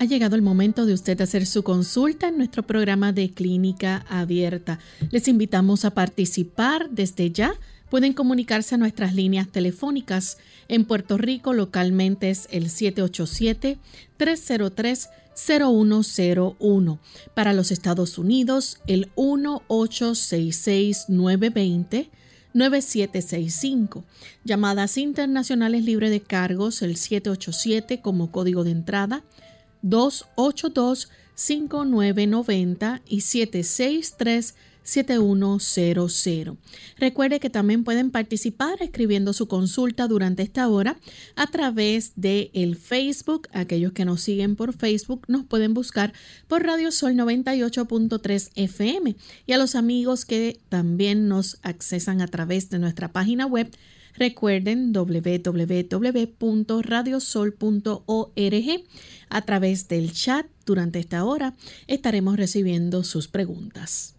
Ha llegado el momento de usted hacer su consulta en nuestro programa de clínica abierta. Les invitamos a participar desde ya. Pueden comunicarse a nuestras líneas telefónicas. En Puerto Rico localmente es el 787-303-0101. Para los Estados Unidos el 1866-920. 9765. Llamadas internacionales libre de cargos, el 787 como código de entrada, 282-5990 y 763-7100. Recuerde que también pueden participar escribiendo su consulta durante esta hora a través de el Facebook. Aquellos que nos siguen por Facebook nos pueden buscar por Radio Sol 98.3 FM y a los amigos que también nos accesan a través de nuestra página web Recuerden www.radiosol.org. A través del chat durante esta hora estaremos recibiendo sus preguntas.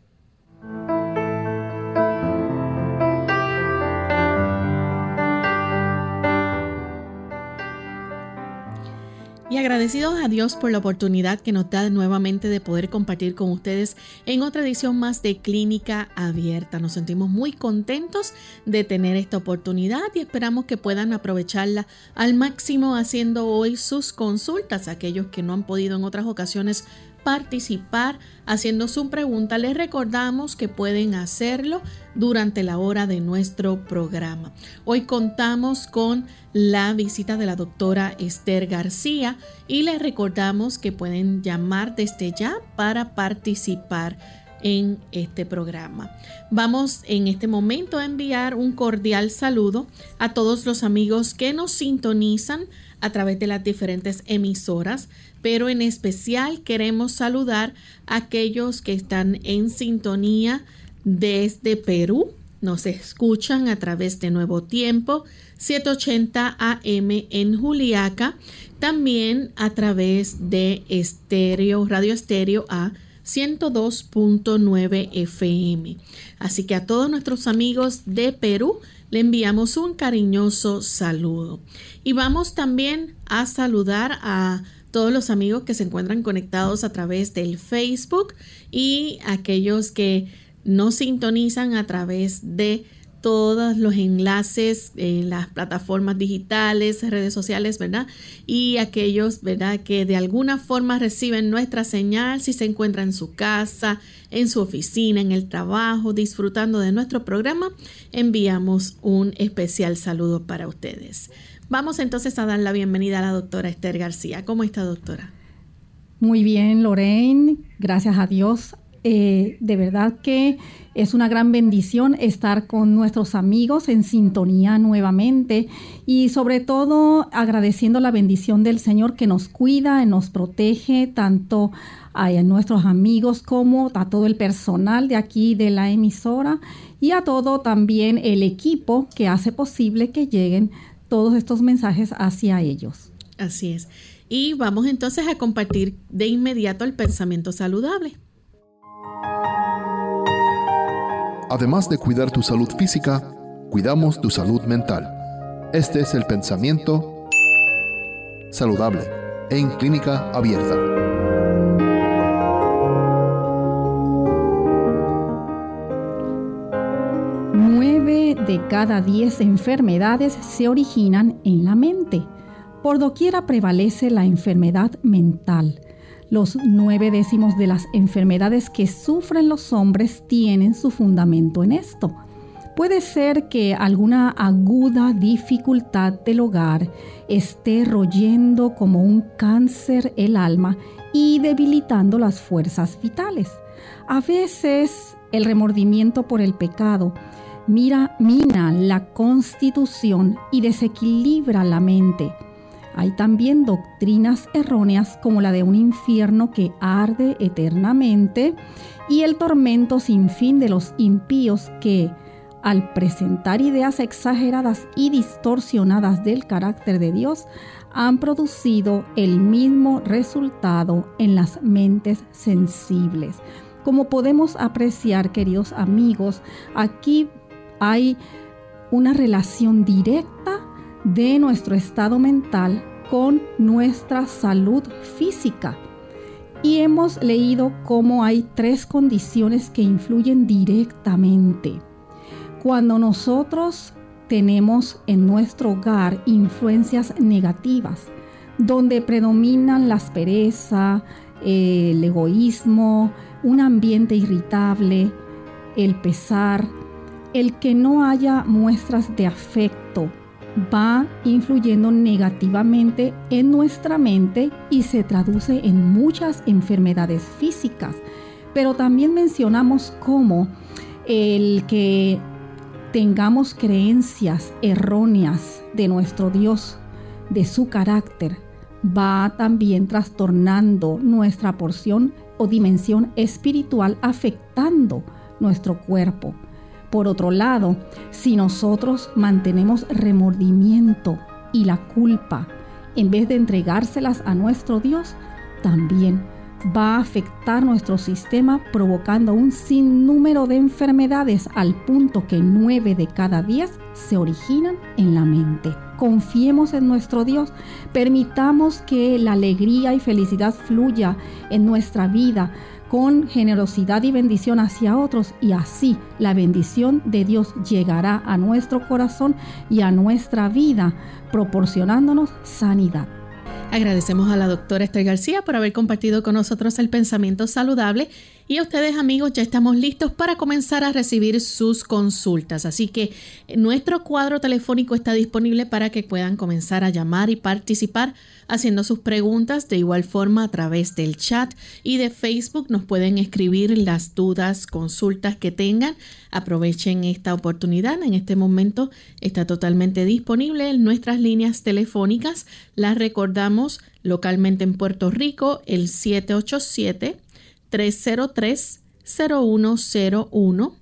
Y agradecidos a Dios por la oportunidad que nos da nuevamente de poder compartir con ustedes en otra edición más de Clínica Abierta. Nos sentimos muy contentos de tener esta oportunidad y esperamos que puedan aprovecharla al máximo haciendo hoy sus consultas, aquellos que no han podido en otras ocasiones participar haciendo su pregunta, les recordamos que pueden hacerlo durante la hora de nuestro programa. Hoy contamos con la visita de la doctora Esther García y les recordamos que pueden llamar desde ya para participar en este programa. Vamos en este momento a enviar un cordial saludo a todos los amigos que nos sintonizan a través de las diferentes emisoras, pero en especial queremos saludar a aquellos que están en sintonía desde Perú. Nos escuchan a través de Nuevo Tiempo 780 AM en Juliaca, también a través de Estéreo, Radio Estéreo A 102.9 FM. Así que a todos nuestros amigos de Perú le enviamos un cariñoso saludo. Y vamos también a saludar a todos los amigos que se encuentran conectados a través del Facebook y aquellos que nos sintonizan a través de todos los enlaces en las plataformas digitales, redes sociales, ¿verdad? Y aquellos, ¿verdad? Que de alguna forma reciben nuestra señal si se encuentran en su casa, en su oficina, en el trabajo, disfrutando de nuestro programa, enviamos un especial saludo para ustedes. Vamos entonces a dar la bienvenida a la doctora Esther García. ¿Cómo está, doctora? Muy bien, Lorraine. Gracias a Dios. Eh, de verdad que es una gran bendición estar con nuestros amigos en sintonía nuevamente y sobre todo agradeciendo la bendición del Señor que nos cuida, y nos protege tanto a nuestros amigos como a todo el personal de aquí de la emisora y a todo también el equipo que hace posible que lleguen todos estos mensajes hacia ellos. Así es. Y vamos entonces a compartir de inmediato el pensamiento saludable. Además de cuidar tu salud física, cuidamos tu salud mental. Este es el pensamiento saludable en clínica abierta. Nueve de cada diez enfermedades se originan en la mente. Por doquiera prevalece la enfermedad mental los nueve décimos de las enfermedades que sufren los hombres tienen su fundamento en esto. Puede ser que alguna aguda dificultad del hogar esté royendo como un cáncer el alma y debilitando las fuerzas vitales. A veces el remordimiento por el pecado mira, mina la constitución y desequilibra la mente. Hay también doctrinas erróneas como la de un infierno que arde eternamente y el tormento sin fin de los impíos que, al presentar ideas exageradas y distorsionadas del carácter de Dios, han producido el mismo resultado en las mentes sensibles. Como podemos apreciar, queridos amigos, aquí hay una relación directa de nuestro estado mental con nuestra salud física. Y hemos leído cómo hay tres condiciones que influyen directamente. Cuando nosotros tenemos en nuestro hogar influencias negativas, donde predominan la aspereza, el egoísmo, un ambiente irritable, el pesar, el que no haya muestras de afecto, va influyendo negativamente en nuestra mente y se traduce en muchas enfermedades físicas. Pero también mencionamos cómo el que tengamos creencias erróneas de nuestro Dios, de su carácter, va también trastornando nuestra porción o dimensión espiritual, afectando nuestro cuerpo. Por otro lado, si nosotros mantenemos remordimiento y la culpa, en vez de entregárselas a nuestro Dios, también va a afectar nuestro sistema provocando un sinnúmero de enfermedades al punto que nueve de cada diez se originan en la mente. Confiemos en nuestro Dios, permitamos que la alegría y felicidad fluya en nuestra vida con generosidad y bendición hacia otros y así la bendición de Dios llegará a nuestro corazón y a nuestra vida proporcionándonos sanidad. Agradecemos a la doctora Esther García por haber compartido con nosotros el pensamiento saludable y ustedes amigos ya estamos listos para comenzar a recibir sus consultas. Así que nuestro cuadro telefónico está disponible para que puedan comenzar a llamar y participar haciendo sus preguntas. De igual forma a través del chat y de Facebook nos pueden escribir las dudas, consultas que tengan. Aprovechen esta oportunidad. En este momento está totalmente disponible en nuestras líneas telefónicas. Las recordamos localmente en Puerto Rico el 787 303-0101.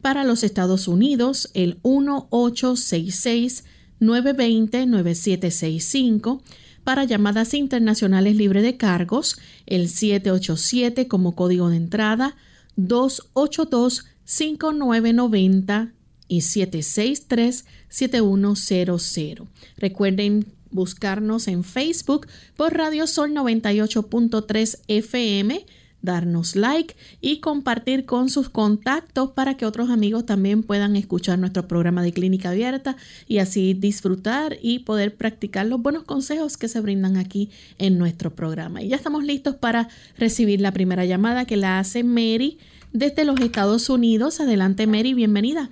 Para los Estados Unidos, el 1866-920-9765. Para llamadas internacionales libre de cargos, el 787 como código de entrada, 282-5990 y 763-7100. Recuerden buscarnos en Facebook por Radio Sol 98.3 FM darnos like y compartir con sus contactos para que otros amigos también puedan escuchar nuestro programa de clínica abierta y así disfrutar y poder practicar los buenos consejos que se brindan aquí en nuestro programa. Y ya estamos listos para recibir la primera llamada que la hace Mary desde los Estados Unidos. Adelante Mary, bienvenida.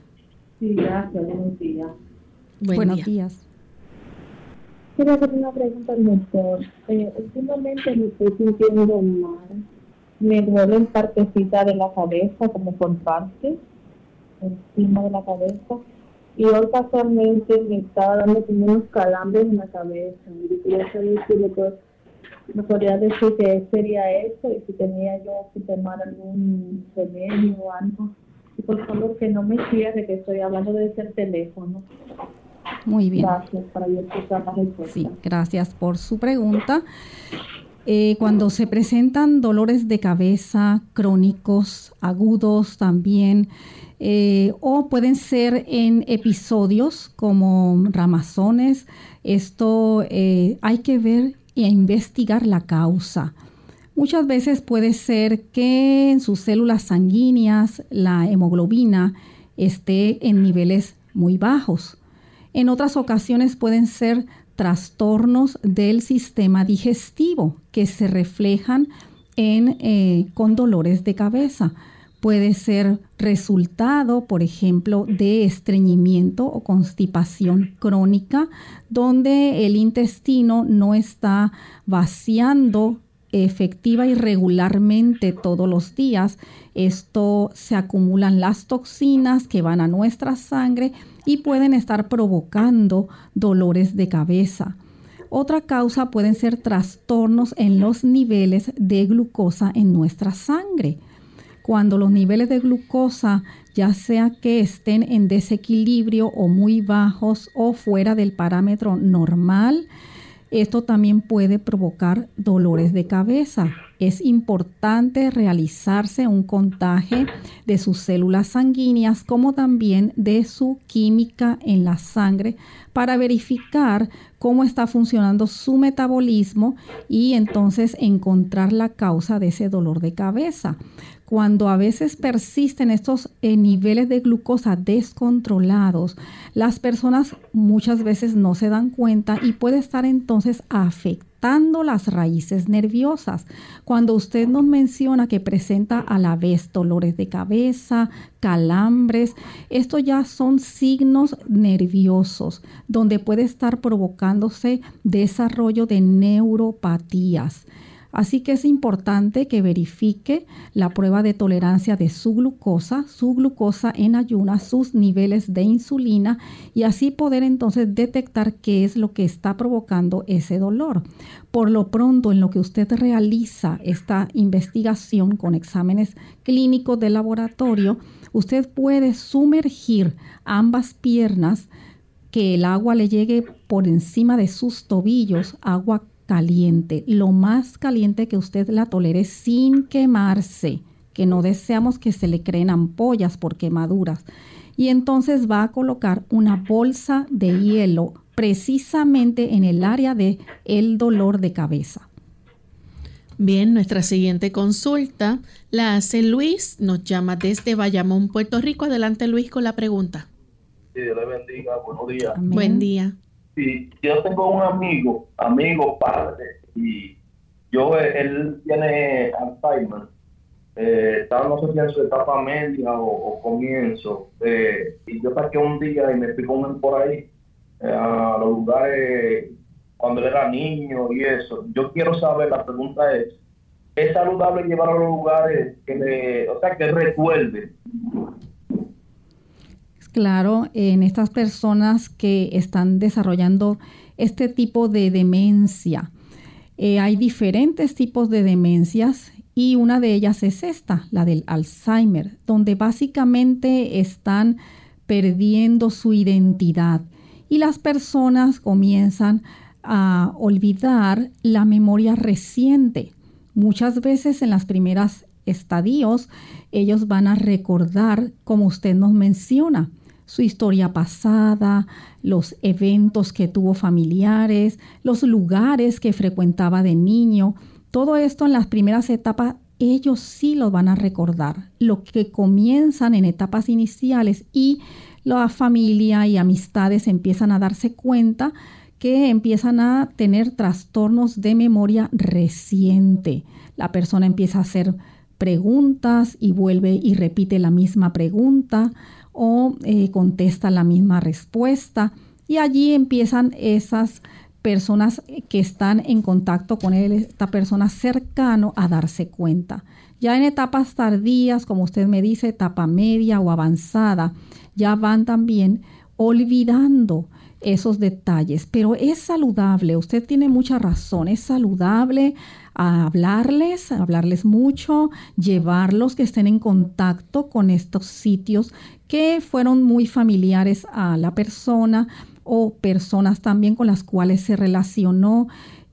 Sí, gracias, buenos días. buenos días. Quiero hacer una pregunta al doctor. Eh, últimamente me estoy sintiendo mal me duele partecita de la cabeza, como por parte, encima de la cabeza. Y hoy casualmente me estaba dando como unos calambres en la cabeza. Y quería saber si me podría decir qué sería eso y si tenía yo que tomar algún remedio o algo. Y por favor que no me cierre, que estoy hablando de ese teléfono. Muy bien. Gracias para yo escuchar la respuesta. Sí, gracias por su pregunta. Eh, cuando se presentan dolores de cabeza crónicos, agudos también, eh, o pueden ser en episodios como ramazones, esto eh, hay que ver e investigar la causa. Muchas veces puede ser que en sus células sanguíneas la hemoglobina esté en niveles muy bajos. En otras ocasiones pueden ser trastornos del sistema digestivo que se reflejan en, eh, con dolores de cabeza. Puede ser resultado, por ejemplo, de estreñimiento o constipación crónica, donde el intestino no está vaciando efectiva y regularmente todos los días, esto se acumulan las toxinas que van a nuestra sangre y pueden estar provocando dolores de cabeza. Otra causa pueden ser trastornos en los niveles de glucosa en nuestra sangre. Cuando los niveles de glucosa, ya sea que estén en desequilibrio o muy bajos o fuera del parámetro normal, esto también puede provocar dolores de cabeza. Es importante realizarse un contaje de sus células sanguíneas como también de su química en la sangre para verificar cómo está funcionando su metabolismo y entonces encontrar la causa de ese dolor de cabeza cuando a veces persisten estos eh, niveles de glucosa descontrolados, las personas muchas veces no se dan cuenta y puede estar entonces afectando las raíces nerviosas. Cuando usted nos menciona que presenta a la vez dolores de cabeza, calambres, esto ya son signos nerviosos donde puede estar provocándose desarrollo de neuropatías. Así que es importante que verifique la prueba de tolerancia de su glucosa, su glucosa en ayunas, sus niveles de insulina y así poder entonces detectar qué es lo que está provocando ese dolor. Por lo pronto, en lo que usted realiza esta investigación con exámenes clínicos de laboratorio, usted puede sumergir ambas piernas que el agua le llegue por encima de sus tobillos, agua caliente, lo más caliente que usted la tolere sin quemarse, que no deseamos que se le creen ampollas por quemaduras. Y entonces va a colocar una bolsa de hielo precisamente en el área de el dolor de cabeza. Bien, nuestra siguiente consulta la hace Luis, nos llama desde Bayamón, Puerto Rico. Adelante Luis con la pregunta. Sí, Dios le bendiga, buenos días. Buen día si yo tengo un amigo, amigo padre, y yo, él tiene Alzheimer, eh, está no sé si en su etapa media o, comienzo, eh, y yo saqué un día y me fui con él por ahí, eh, a los lugares cuando él era niño y eso. Yo quiero saber, la pregunta es, ¿es saludable llevar a los lugares que le, o sea, que resuelve claro en estas personas que están desarrollando este tipo de demencia. Eh, hay diferentes tipos de demencias y una de ellas es esta, la del Alzheimer, donde básicamente están perdiendo su identidad y las personas comienzan a olvidar la memoria reciente. Muchas veces en las primeras estadios ellos van a recordar como usted nos menciona, su historia pasada, los eventos que tuvo familiares, los lugares que frecuentaba de niño. Todo esto en las primeras etapas ellos sí lo van a recordar. Lo que comienzan en etapas iniciales y la familia y amistades empiezan a darse cuenta que empiezan a tener trastornos de memoria reciente. La persona empieza a hacer preguntas y vuelve y repite la misma pregunta o eh, contesta la misma respuesta y allí empiezan esas personas que están en contacto con él, esta persona cercano a darse cuenta. Ya en etapas tardías, como usted me dice, etapa media o avanzada, ya van también olvidando esos detalles, pero es saludable, usted tiene mucha razón, es saludable hablarles, hablarles mucho, llevarlos que estén en contacto con estos sitios que fueron muy familiares a la persona o personas también con las cuales se relacionó.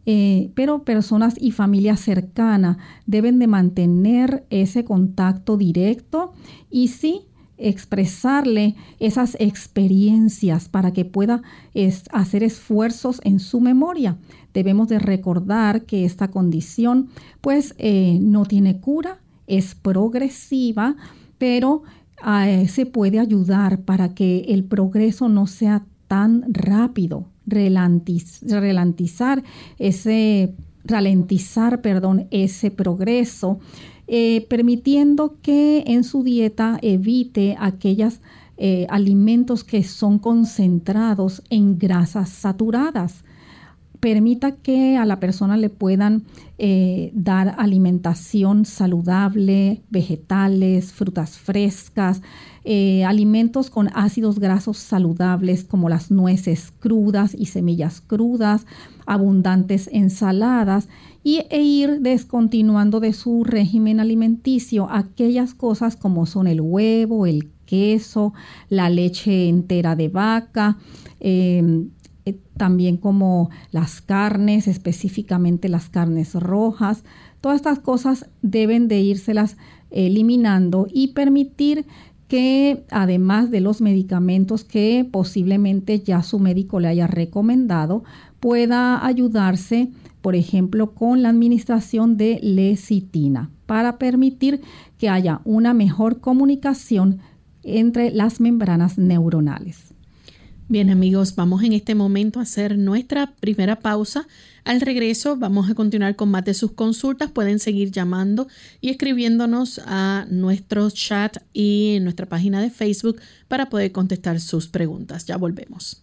Eh, pero personas y familia cercana deben de mantener ese contacto directo y sí expresarle esas experiencias para que pueda hacer esfuerzos en su memoria. Debemos de recordar que esta condición pues eh, no tiene cura, es progresiva, pero se puede ayudar para que el progreso no sea tan rápido, ralentizar ese, ralentizar, perdón, ese progreso, eh, permitiendo que en su dieta evite aquellos eh, alimentos que son concentrados en grasas saturadas. Permita que a la persona le puedan eh, dar alimentación saludable, vegetales, frutas frescas, eh, alimentos con ácidos grasos saludables como las nueces crudas y semillas crudas, abundantes ensaladas y, e ir descontinuando de su régimen alimenticio aquellas cosas como son el huevo, el queso, la leche entera de vaca, em, también como las carnes, específicamente las carnes rojas. Todas estas cosas deben de írselas eliminando y permitir que además de los medicamentos que posiblemente ya su médico le haya recomendado, pueda ayudarse, por ejemplo, con la administración de lecitina para permitir que haya una mejor comunicación entre las membranas neuronales. Bien amigos, vamos en este momento a hacer nuestra primera pausa. Al regreso vamos a continuar con más de sus consultas. Pueden seguir llamando y escribiéndonos a nuestro chat y en nuestra página de Facebook para poder contestar sus preguntas. Ya volvemos.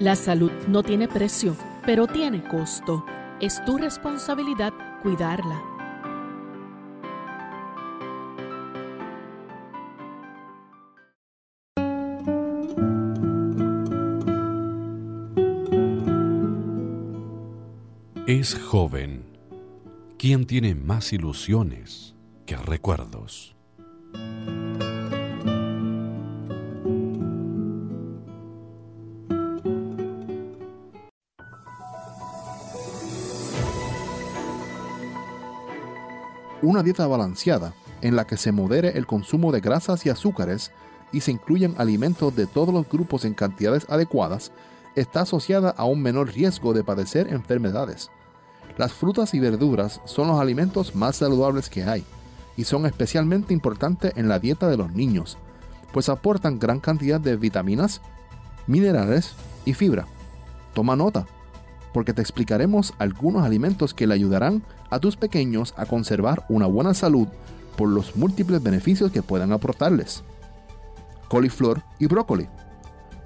La salud no tiene precio, pero tiene costo. Es tu responsabilidad cuidarla. Es joven quien tiene más ilusiones que recuerdos. Una dieta balanceada en la que se modere el consumo de grasas y azúcares y se incluyan alimentos de todos los grupos en cantidades adecuadas está asociada a un menor riesgo de padecer enfermedades las frutas y verduras son los alimentos más saludables que hay y son especialmente importantes en la dieta de los niños, pues aportan gran cantidad de vitaminas, minerales y fibra. Toma nota, porque te explicaremos algunos alimentos que le ayudarán a tus pequeños a conservar una buena salud por los múltiples beneficios que puedan aportarles. Coliflor y brócoli,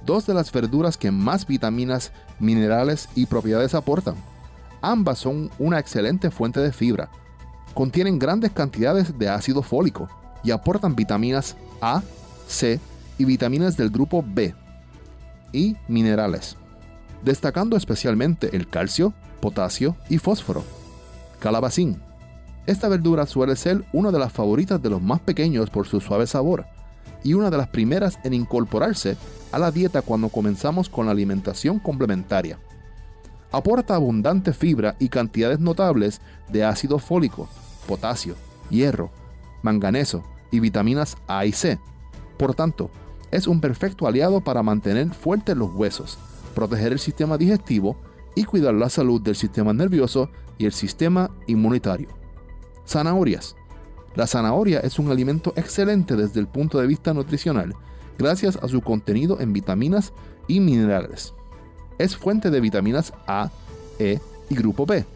dos de las verduras que más vitaminas, minerales y propiedades aportan Ambas son una excelente fuente de fibra. Contienen grandes cantidades de ácido fólico y aportan vitaminas A, C y vitaminas del grupo B y minerales, destacando especialmente el calcio, potasio y fósforo. Calabacín. Esta verdura suele ser una de las favoritas de los más pequeños por su suave sabor y una de las primeras en incorporarse a la dieta cuando comenzamos con la alimentación complementaria aporta abundante fibra y cantidades notables de ácido fólico, potasio, hierro, manganeso y vitaminas A y C. Por tanto, es un perfecto aliado para mantener fuertes los huesos, proteger el sistema digestivo y cuidar la salud del sistema nervioso y el sistema inmunitario. Zanahorias. La zanahoria es un alimento excelente desde el punto de vista nutricional, gracias a su contenido en vitaminas y minerales es fuente de vitaminas A, E y grupo B,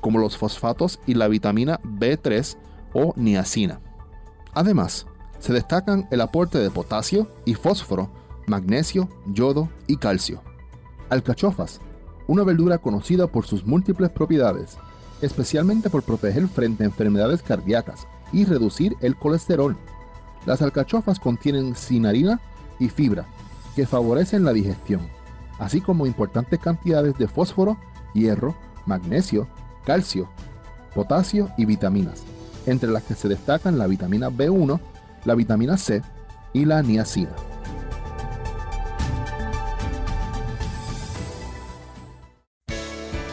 como los fosfatos y la vitamina B3 o niacina. Además, se destacan el aporte de potasio y fósforo, magnesio, yodo y calcio. Alcachofas, una verdura conocida por sus múltiples propiedades, especialmente por proteger frente a enfermedades cardíacas y reducir el colesterol. Las alcachofas contienen cinarina y fibra, que favorecen la digestión así como importantes cantidades de fósforo, hierro, magnesio, calcio, potasio y vitaminas, entre las que se destacan la vitamina B1, la vitamina C y la niacina.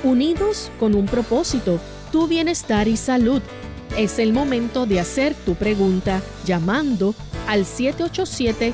Unidos con un propósito, tu bienestar y salud. Es el momento de hacer tu pregunta llamando al 787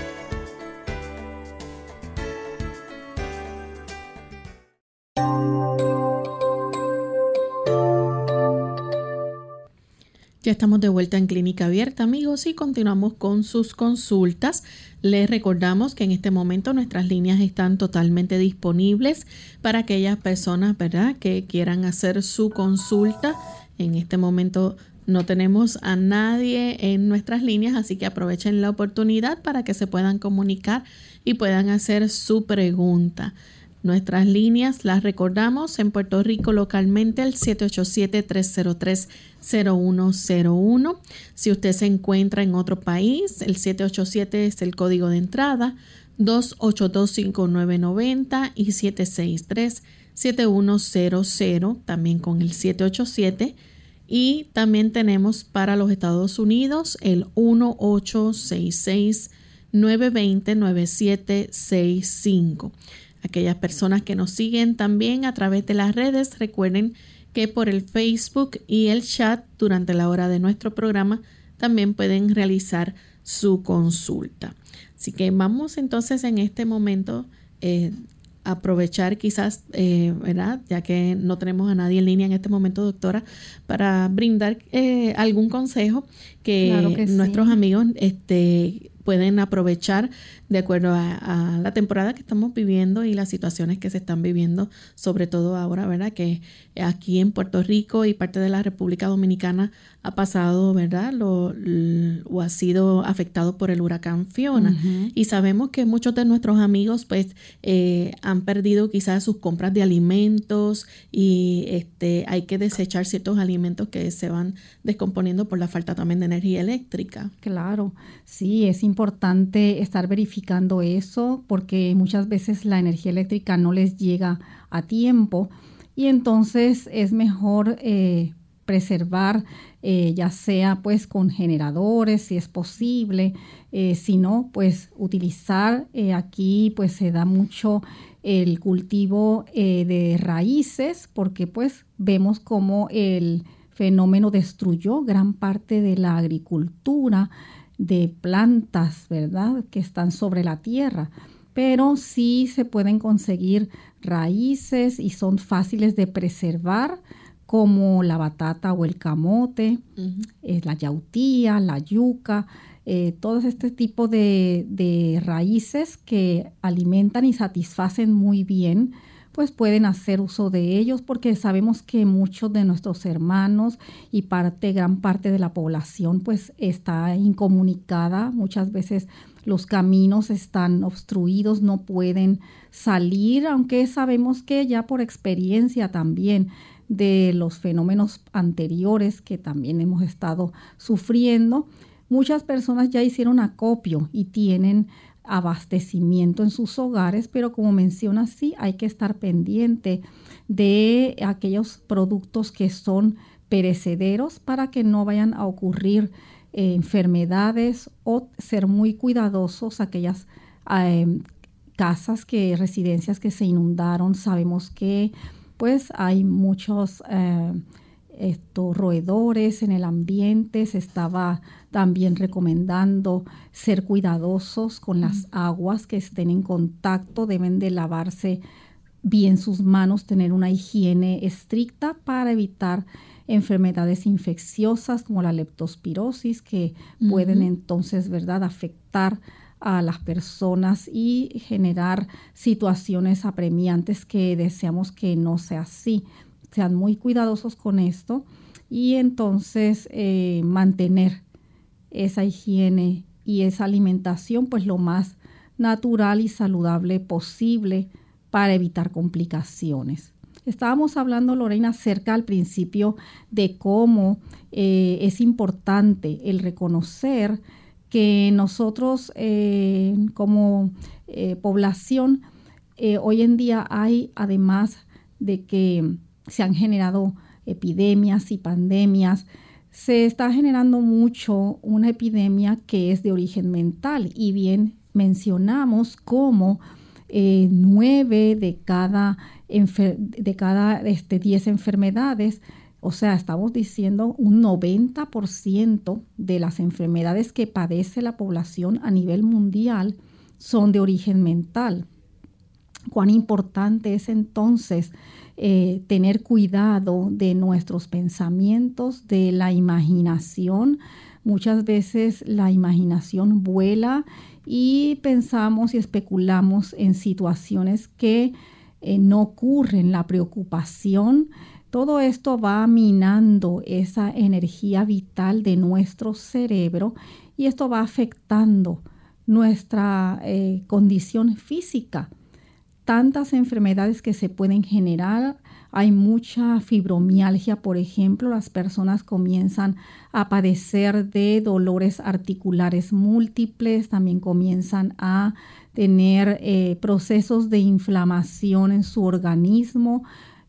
Estamos de vuelta en Clínica Abierta, amigos, y continuamos con sus consultas. Les recordamos que en este momento nuestras líneas están totalmente disponibles para aquellas personas, ¿verdad?, que quieran hacer su consulta. En este momento no tenemos a nadie en nuestras líneas, así que aprovechen la oportunidad para que se puedan comunicar y puedan hacer su pregunta. Nuestras líneas las recordamos en Puerto Rico localmente el 787-303-0101. Si usted se encuentra en otro país, el 787 es el código de entrada, 2825990 y 763-7100, también con el 787. Y también tenemos para los Estados Unidos el 1866 920 9765 aquellas personas que nos siguen también a través de las redes, recuerden que por el Facebook y el chat durante la hora de nuestro programa también pueden realizar su consulta. Así que vamos entonces en este momento eh, aprovechar quizás, eh, ¿verdad? Ya que no tenemos a nadie en línea en este momento, doctora, para brindar eh, algún consejo que, nuestros amigos este, pueden aprovechar de acuerdo a, la temporada que estamos viviendo y las situaciones que se están viviendo, sobre todo ahora, ¿verdad? Que aquí en Puerto Rico y parte de la República Dominicana ha pasado, ¿verdad? Lo, o ha sido afectado por el huracán Fiona. Y sabemos que muchos de nuestros amigos, pues, eh, han perdido quizás sus compras de alimentos y este, hay que desechar ciertos alimentos que se van descomponiendo por la falta también de energía eléctrica. Claro, sí, es importante estar verificando eso porque muchas veces la energía eléctrica no les llega a tiempo. Y entonces es mejor eh, preservar eh, ya sea pues con generadores si es posible, eh, si no pues utilizar aquí pues se da mucho el cultivo de raíces porque pues vemos como el fenómeno destruyó gran parte de la agricultura de plantas, ¿verdad? Que están sobre la tierra. Pero sí se pueden conseguir raíces y son fáciles de preservar, como la batata o el camote, eh, la yautía, la yuca, eh, todo este tipo de, de raíces que alimentan y satisfacen muy bien pues pueden hacer uso de ellos porque sabemos que muchos de nuestros hermanos y parte, gran parte de la población pues está incomunicada. Muchas veces los caminos están obstruidos, no pueden salir, aunque sabemos que ya por experiencia también de los fenómenos anteriores que también hemos estado sufriendo, muchas personas ya hicieron acopio y tienen abastecimiento en sus hogares, pero como menciona, sí hay que estar pendiente de aquellos productos que son perecederos para que no vayan a ocurrir eh, enfermedades o ser muy cuidadosos aquellas em, casas que residencias que se inundaron. Sabemos que pues hay muchos eh, estos roedores en el ambiente, se estaba también recomendando ser cuidadosos con las aguas que estén en contacto, deben de lavarse bien sus manos, tener una higiene estricta para evitar enfermedades infecciosas como la leptospirosis que pueden entonces, ¿verdad?, afectar a las personas y generar situaciones apremiantes que deseamos que no sea así sean muy cuidadosos con esto y entonces eh, mantener esa higiene y esa alimentación pues lo más natural y saludable posible para evitar complicaciones. Estábamos hablando, Lorena, acerca al principio de cómo eh, es importante el reconocer que nosotros eh, como población hoy en día hay, además de que se han generado epidemias y pandemias. Se está generando mucho una epidemia que es de origen mental y bien mencionamos cómo eh, nueve de cada, de cada este, diez enfermedades, o sea, estamos diciendo un 90% de las enfermedades que padece la población a nivel mundial son de origen mental. cuán importante es entonces eh, tener cuidado de nuestros pensamientos, de la imaginación. Muchas veces la imaginación vuela y pensamos y especulamos en situaciones que eh, no ocurren, la preocupación. Todo esto va minando esa energía vital de nuestro cerebro y esto va afectando nuestra eh, condición física tantas enfermedades que se pueden generar. Hay mucha fibromialgia, por ejemplo, las personas comienzan a padecer de dolores articulares múltiples, también comienzan a tener eh, procesos de inflamación en su organismo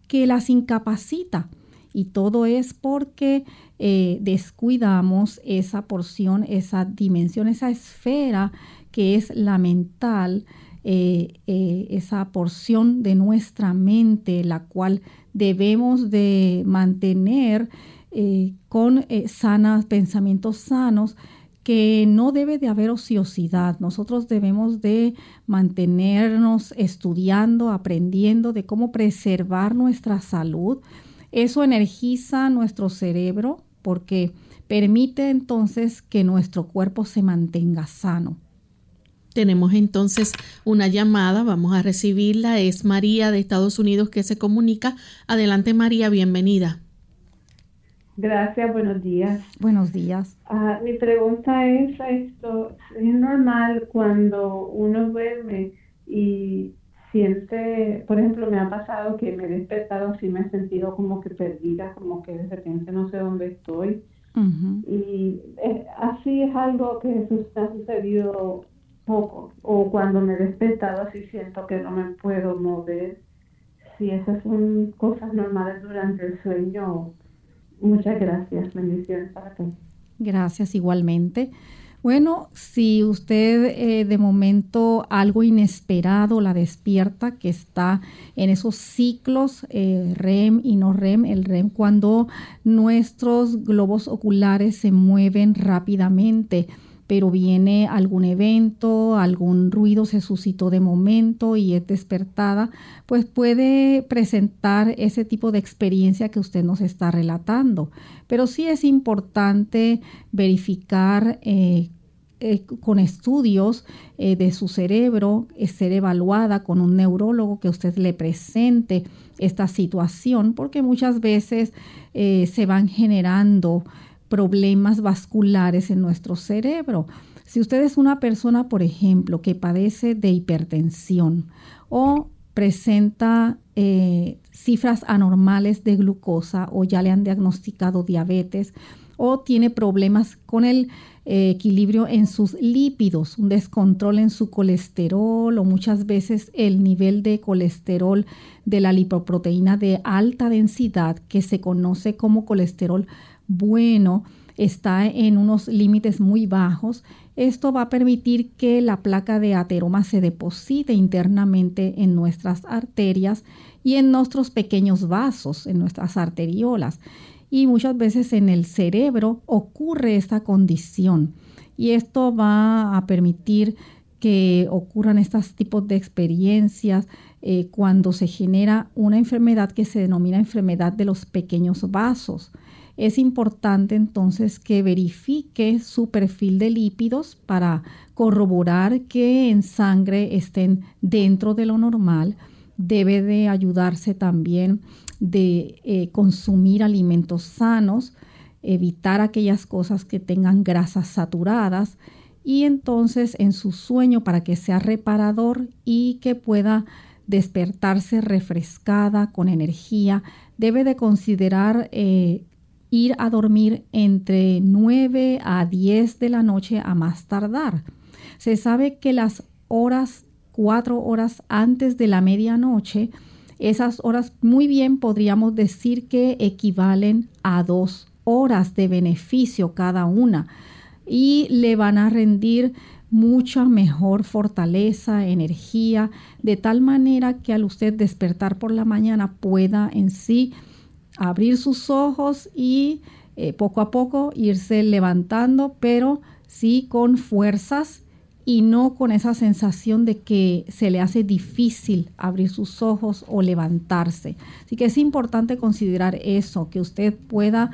que las incapacita. Y todo es porque eh, descuidamos esa porción, esa dimensión, esa esfera que es la mental, eh, eh, esa porción de nuestra mente, la cual debemos de mantener eh, con sanas, pensamientos sanos, que no debe de haber ociosidad. Nosotros debemos de mantenernos estudiando, aprendiendo de cómo preservar nuestra salud. Eso energiza nuestro cerebro porque permite entonces que nuestro cuerpo se mantenga sano. Tenemos entonces una llamada, vamos a recibirla. Es María de Estados Unidos que se comunica. Adelante María, bienvenida. Gracias, buenos días. Buenos días. Ah, mi pregunta es esto, ¿es normal cuando uno duerme y siente, por ejemplo, me ha pasado que me he despertado así, me he sentido como que perdida, como que de repente no sé dónde estoy? Y eh, así es algo que ha sucedido poco. O cuando me he despertado así siento que no me puedo mover. Si esas son cosas normales durante el sueño, muchas gracias. Bendiciones para ti. Gracias igualmente. Bueno, si usted eh, de momento algo inesperado la despierta, que está en esos ciclos eh, REM y no REM, el REM cuando nuestros globos oculares se mueven rápidamente, pero viene algún evento, algún ruido se suscitó de momento y es despertada, pues puede presentar ese tipo de experiencia que usted nos está relatando. Pero sí es importante verificar eh, eh, con estudios eh, de su cerebro, ser evaluada con un neurólogo que usted le presente esta situación, porque muchas veces se van generando problemas vasculares en nuestro cerebro. Si usted es una persona, por ejemplo, que padece de hipertensión o presenta eh, cifras anormales de glucosa o ya le han diagnosticado diabetes o tiene problemas con el eh, equilibrio en sus lípidos, un descontrol en su colesterol o muchas veces el nivel de colesterol de la lipoproteína de alta densidad que se conoce como colesterol bueno, está en unos límites muy bajos, esto va a permitir que la placa de ateroma se deposite internamente en nuestras arterias y en nuestros pequeños vasos, en nuestras arteriolas. Y muchas veces en el cerebro ocurre esta condición. Y esto va a permitir que ocurran estos tipos de experiencias eh, cuando se genera una enfermedad que se denomina enfermedad de los pequeños vasos es importante entonces que verifique su perfil de lípidos para corroborar que en sangre estén dentro de lo normal. Debe de ayudarse también de eh, consumir alimentos sanos, evitar aquellas cosas que tengan grasas saturadas y entonces en su sueño para que sea reparador y que pueda despertarse refrescada con energía, debe de considerar eh, ir a dormir entre 9 a 10 de la noche a más tardar. Se sabe que las horas, cuatro horas antes de la medianoche, esas horas muy bien podríamos decir que equivalen a dos horas de beneficio cada una y le van a rendir mucha mejor fortaleza, energía, de tal manera que al usted despertar por la mañana pueda en sí abrir sus ojos y eh, poco a poco irse levantando, pero sí con fuerzas y no con esa sensación de que se le hace difícil abrir sus ojos o levantarse. Así que es importante considerar eso, que usted pueda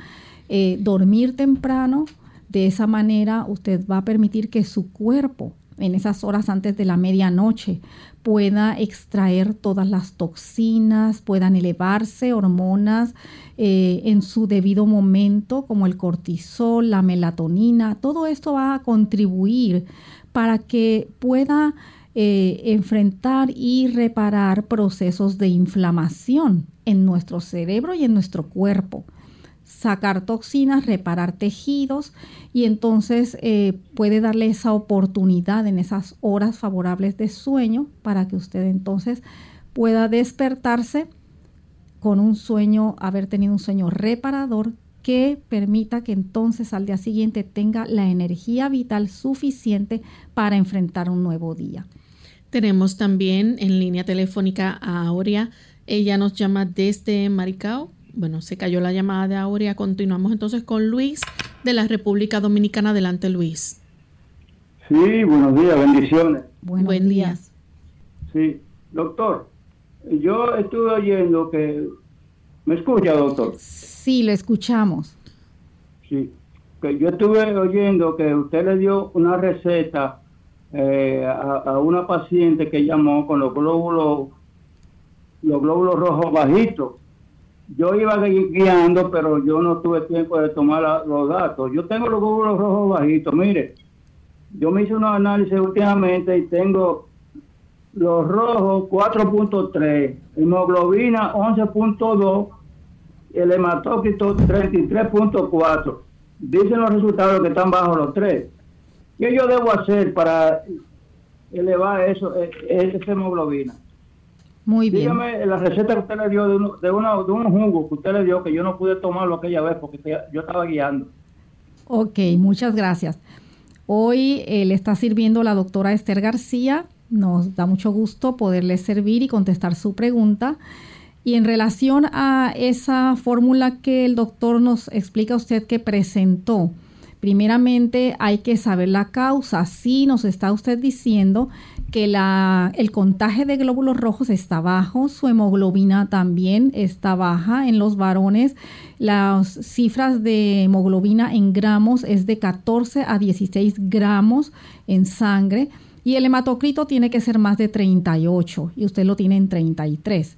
eh, dormir temprano. De esa manera usted va a permitir que su cuerpo en esas horas antes de la medianoche pueda extraer todas las toxinas, puedan elevarse hormonas eh, en su debido momento, como el cortisol, la melatonina. Todo esto va a contribuir para que pueda eh, enfrentar y reparar procesos de inflamación en nuestro cerebro y en nuestro cuerpo sacar toxinas, reparar tejidos y entonces eh, puede darle esa oportunidad en esas horas favorables de sueño para que usted entonces pueda despertarse con un sueño, haber tenido un sueño reparador que permita que entonces al día siguiente tenga la energía vital suficiente para enfrentar un nuevo día. Tenemos también en línea telefónica a Aurea. Ella nos llama desde Maricao. Bueno, se cayó la llamada de Aurea. Continuamos entonces con Luis de la República Dominicana. Adelante, Luis. Sí, buenos días, bendiciones. Buenos días. Sí, doctor, yo estuve oyendo que... ¿Me escucha, doctor? Sí, lo escuchamos. Sí, que yo estuve oyendo que usted le dio una receta eh, a, una paciente que llamó con los glóbulos, los glóbulos rojos bajitos. Yo iba guiando, pero yo no tuve tiempo de tomar los datos. Yo tengo los glóbulos rojos bajitos. Mire, yo me hice unos análisis últimamente y tengo los rojos 4.3, hemoglobina 11.2 el hematócrito 33.4. Dicen los resultados que están bajo los 3. ¿Qué yo debo hacer para elevar eso, e, e, esa hemoglobina? Muy bien. Dígame la receta que usted le dio de, de, una, de un jugo que usted le dio que yo no pude tomarlo aquella vez porque yo estaba guiando. Ok, muchas gracias. Hoy eh, le está sirviendo la doctora Esther García. Nos da mucho gusto poderle servir y contestar su pregunta. Y en relación a esa fórmula que el doctor nos explica a usted que presentó, primeramente hay que saber la causa. Sí nos está usted diciendo que la, el contaje de glóbulos rojos está bajo, su hemoglobina también está baja en los varones. Las cifras de hemoglobina en gramos es de 14 a 16 gramos en sangre y el hematocrito tiene que ser más de 38 y usted lo tiene en 33.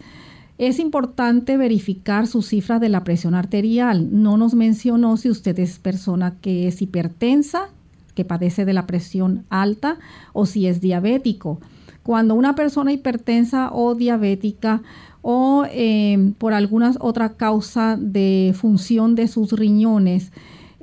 Es importante verificar sus cifras de la presión arterial. No nos mencionó si usted es persona que es hipertensa, que padece de la presión alta o si es diabético. Cuando una persona hipertensa o diabética o eh, por alguna otra causa de función de sus riñones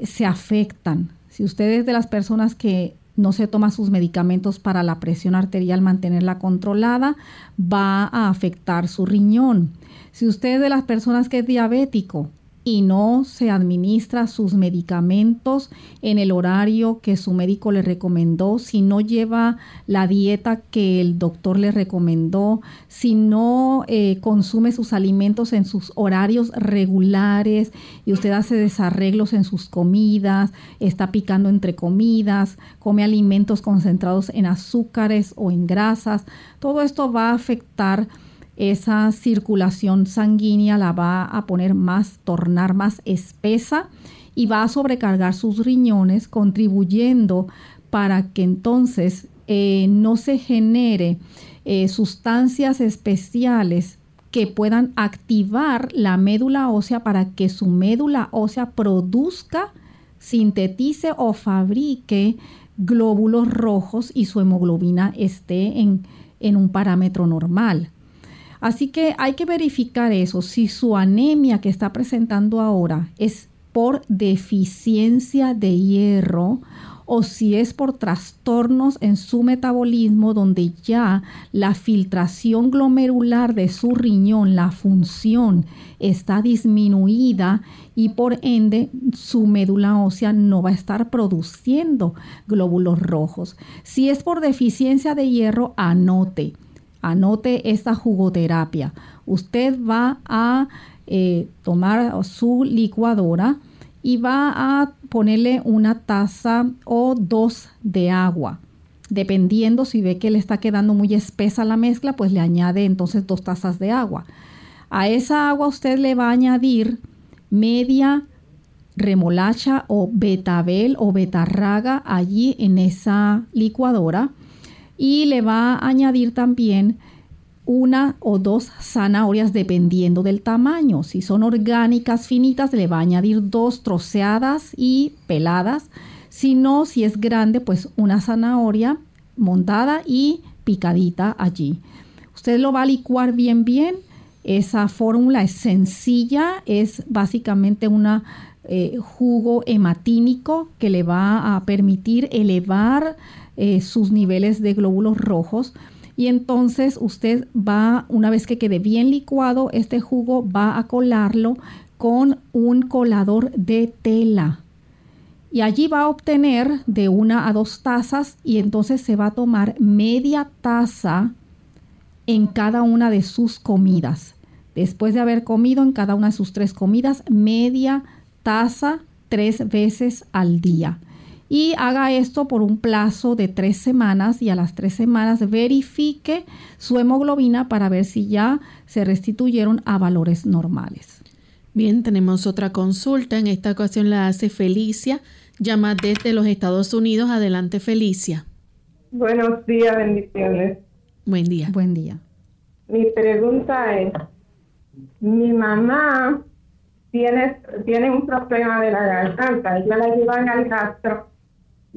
se afectan. Si usted es de las personas que no se toma sus medicamentos para la presión arterial, mantenerla controlada, va a afectar su riñón. Si usted es de las personas que es diabético, y no se administra sus medicamentos en el horario que su médico le recomendó, si no lleva la dieta que el doctor le recomendó, si no eh, consume sus alimentos en sus horarios regulares y usted hace desarreglos en sus comidas, está picando entre comidas, come alimentos concentrados en azúcares o en grasas, todo esto va a afectar esa circulación sanguínea la va a poner más, tornar más espesa y va a sobrecargar sus riñones, contribuyendo para que entonces eh, no se genere eh, sustancias especiales que puedan activar la médula ósea para que su médula ósea produzca, sintetice o fabrique glóbulos rojos y su hemoglobina esté en, en un parámetro normal. Así que hay que verificar eso, si su anemia que está presentando ahora es por deficiencia de hierro o si es por trastornos en su metabolismo donde ya la filtración glomerular de su riñón, la función está disminuida y por ende su médula ósea no va a estar produciendo glóbulos rojos. Si es por deficiencia de hierro, anote Anote esta jugoterapia. Usted va a eh, tomar su licuadora y va a ponerle una taza o dos de agua. Dependiendo si ve que le está quedando muy espesa la mezcla, pues le añade entonces dos tazas de agua. A esa agua usted le va a añadir media remolacha o betabel o betarraga allí en esa licuadora y le va a añadir también una o dos zanahorias dependiendo del tamaño. Si son orgánicas finitas, le va a añadir dos troceadas y peladas. Si no, si es grande, pues una zanahoria montada y picadita allí. Usted lo va a licuar bien bien. Esa fórmula es sencilla, es básicamente un eh, jugo hematínico que le va a permitir elevar eh, sus niveles de glóbulos rojos y entonces usted va, una vez que quede bien licuado, este jugo va a colarlo con un colador de tela. Y allí va a obtener de una a dos tazas y entonces se va a tomar media taza en cada una de sus comidas. Después de haber comido en cada una de sus tres comidas, media taza tres veces al día y haga esto por un plazo de tres semanas y a las tres semanas verifique su hemoglobina para ver si ya se restituyeron a valores normales. Bien, tenemos otra consulta. En esta ocasión la hace Felicia. Llama desde los Estados Unidos. Adelante, Felicia. Buenos días, bendiciones. Buen día. Buen día. Mi pregunta es, mi mamá tiene, tiene un problema de la garganta. Yo la llevan al gastro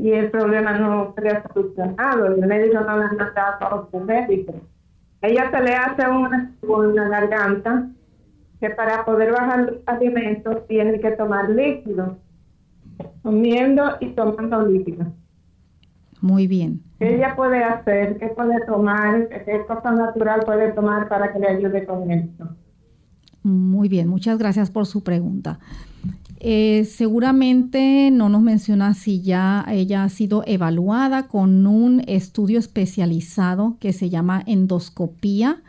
y el problema no se le ha solucionado. El médico no le ha mandado a. Ella se le hace una, una garganta que para poder bajar los alimentos tiene que tomar líquido, comiendo y tomando líquido. Muy bien. ¿Qué ella puede hacer? ¿Qué puede tomar? ¿Qué cosa natural puede tomar para que le ayude con esto? Muy bien, muchas gracias por su pregunta. Eh, seguramente no nos menciona si ya ella ha sido evaluada con un estudio especializado que se llama endoscopía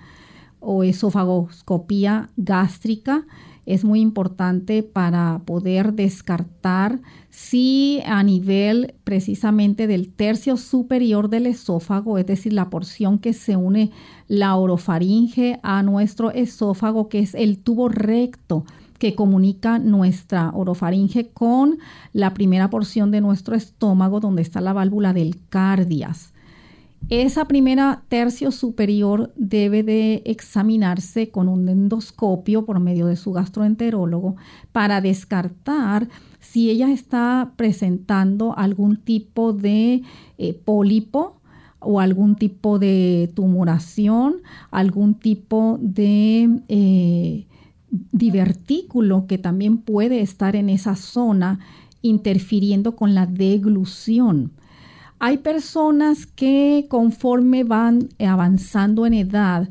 o esofagoscopía gástrica. Es muy importante para poder descartar si a nivel precisamente del tercio superior del esófago, es decir, la porción que se une la orofaringe a nuestro esófago, que es el tubo recto que comunica nuestra orofaringe con la primera porción de nuestro estómago donde está la válvula del cardias. Esa primera tercio superior debe de examinarse con un endoscopio por medio de su gastroenterólogo para descartar si ella está presentando algún tipo de eh, pólipo o algún tipo de tumoración, algún tipo de eh, divertículo que también puede estar en esa zona interfiriendo con la deglución. Hay personas que conforme van avanzando en edad,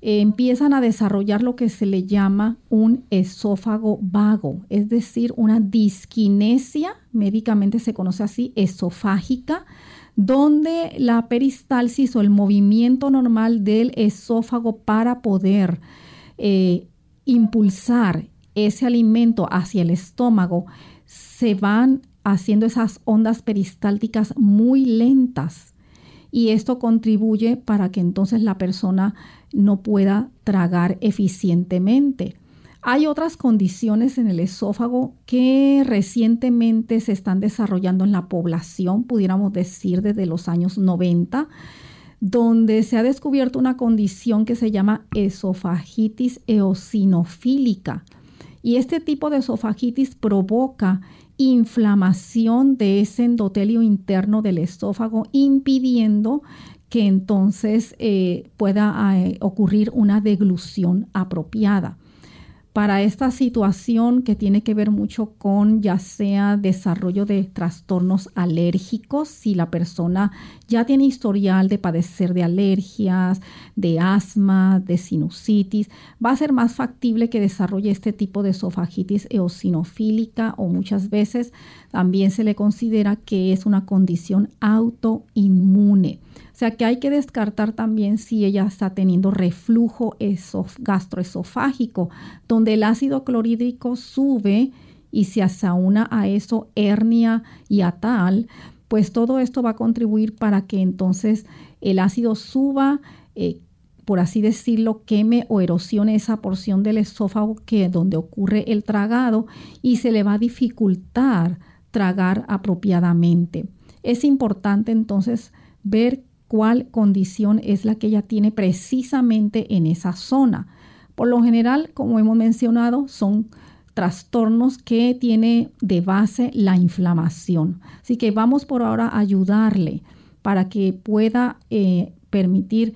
empiezan a desarrollar lo que se le llama un esófago vago, es decir, una disquinesia, médicamente se conoce así, esofágica, donde la peristalsis o el movimiento normal del esófago para poder eh, impulsar ese alimento hacia el estómago, se van haciendo esas ondas peristálticas muy lentas y esto contribuye para que entonces la persona no pueda tragar eficientemente. Hay otras condiciones en el esófago que recientemente se están desarrollando en la población, pudiéramos decir desde los años 90, donde se ha descubierto una condición que se llama esofagitis eosinofílica. Y este tipo de esofagitis provoca inflamación de ese endotelio interno del esófago, impidiendo que entonces eh, pueda eh, ocurrir una deglución apropiada para esta situación que tiene que ver mucho con ya sea desarrollo de trastornos alérgicos, si la persona ya tiene historial de padecer de alergias, de asma, de sinusitis, va a ser más factible que desarrolle este tipo de esofagitis eosinofílica o muchas veces también se le considera que es una condición autoinmune. O sea que hay que descartar también si ella está teniendo reflujo gastroesofágico, donde el ácido clorhídrico sube y se asaúna a eso hernia y a tal, pues todo esto va a contribuir para que entonces el ácido suba, eh, por así decirlo, queme o erosione esa porción del esófago que donde ocurre el tragado y se le va a dificultar tragar apropiadamente. Es importante entonces ver cuál condición es la que ella tiene precisamente en esa zona. Por lo general, como hemos mencionado, son trastornos que tiene de base la inflamación. Así que vamos por ahora a ayudarle para que pueda eh, permitir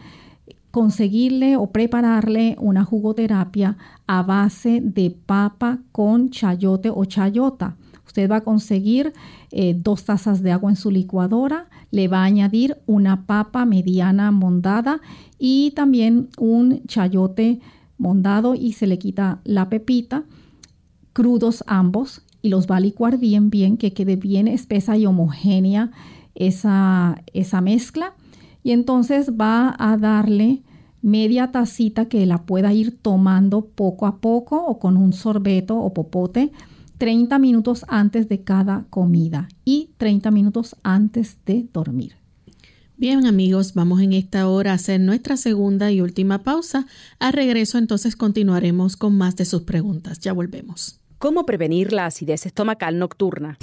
conseguirle o prepararle una jugoterapia a base de papa con chayote o chayota. Usted va a conseguir eh, dos tazas de agua en su licuadora, le va a añadir una papa mediana mondada y también un chayote mondado y se le quita la pepita, crudos ambos y los va a licuar bien, bien, que quede bien espesa y homogénea esa, esa mezcla. Y entonces va a darle media tacita que la pueda ir tomando poco a poco o con un sorbeto o popote 30 minutos antes de cada comida y 30 minutos antes de dormir. Bien amigos, vamos en esta hora a hacer nuestra segunda y última pausa. A regreso entonces continuaremos con más de sus preguntas. Ya volvemos. ¿Cómo prevenir la acidez estomacal nocturna?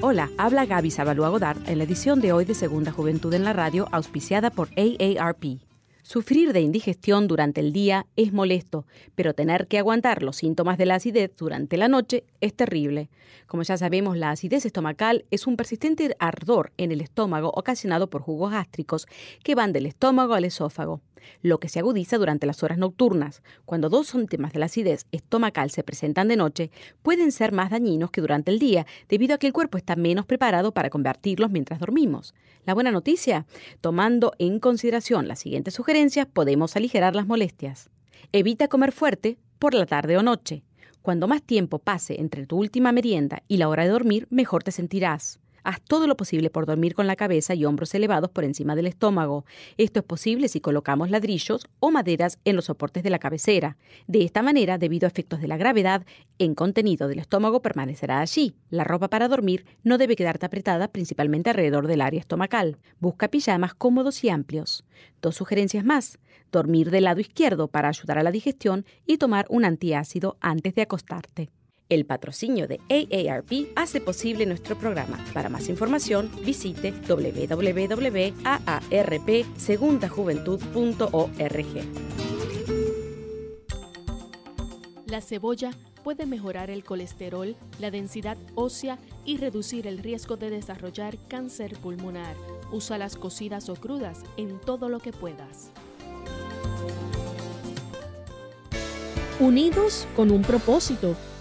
Hola, habla Gaby Sabalua Godard en la edición de hoy de Segunda Juventud en la Radio, auspiciada por AARP. Sufrir de indigestión durante el día es molesto, pero tener que aguantar los síntomas de la acidez durante la noche es terrible. Como ya sabemos, la acidez estomacal es un persistente ardor en el estómago ocasionado por jugos gástricos que van del estómago al esófago lo que se agudiza durante las horas nocturnas. Cuando dos síntomas de la acidez estomacal se presentan de noche, pueden ser más dañinos que durante el día, debido a que el cuerpo está menos preparado para convertirlos mientras dormimos. La buena noticia, tomando en consideración las siguientes sugerencias, podemos aligerar las molestias. Evita comer fuerte por la tarde o noche. Cuando más tiempo pase entre tu última merienda y la hora de dormir, mejor te sentirás. Haz todo lo posible por dormir con la cabeza y hombros elevados por encima del estómago. Esto es posible si colocamos ladrillos o maderas en los soportes de la cabecera. De esta manera, debido a efectos de la gravedad, el contenido del estómago permanecerá allí. La ropa para dormir no debe quedarte apretada principalmente alrededor del área estomacal. Busca pijamas cómodos y amplios. Dos sugerencias más. Dormir del lado izquierdo para ayudar a la digestión y tomar un antiácido antes de acostarte. El patrocinio de AARP hace posible nuestro programa. Para más información, visite www.aarpsegundajuventud.org. La cebolla puede mejorar el colesterol, la densidad ósea y reducir el riesgo de desarrollar cáncer pulmonar. Usa las cocidas o crudas en todo lo que puedas. Unidos con un propósito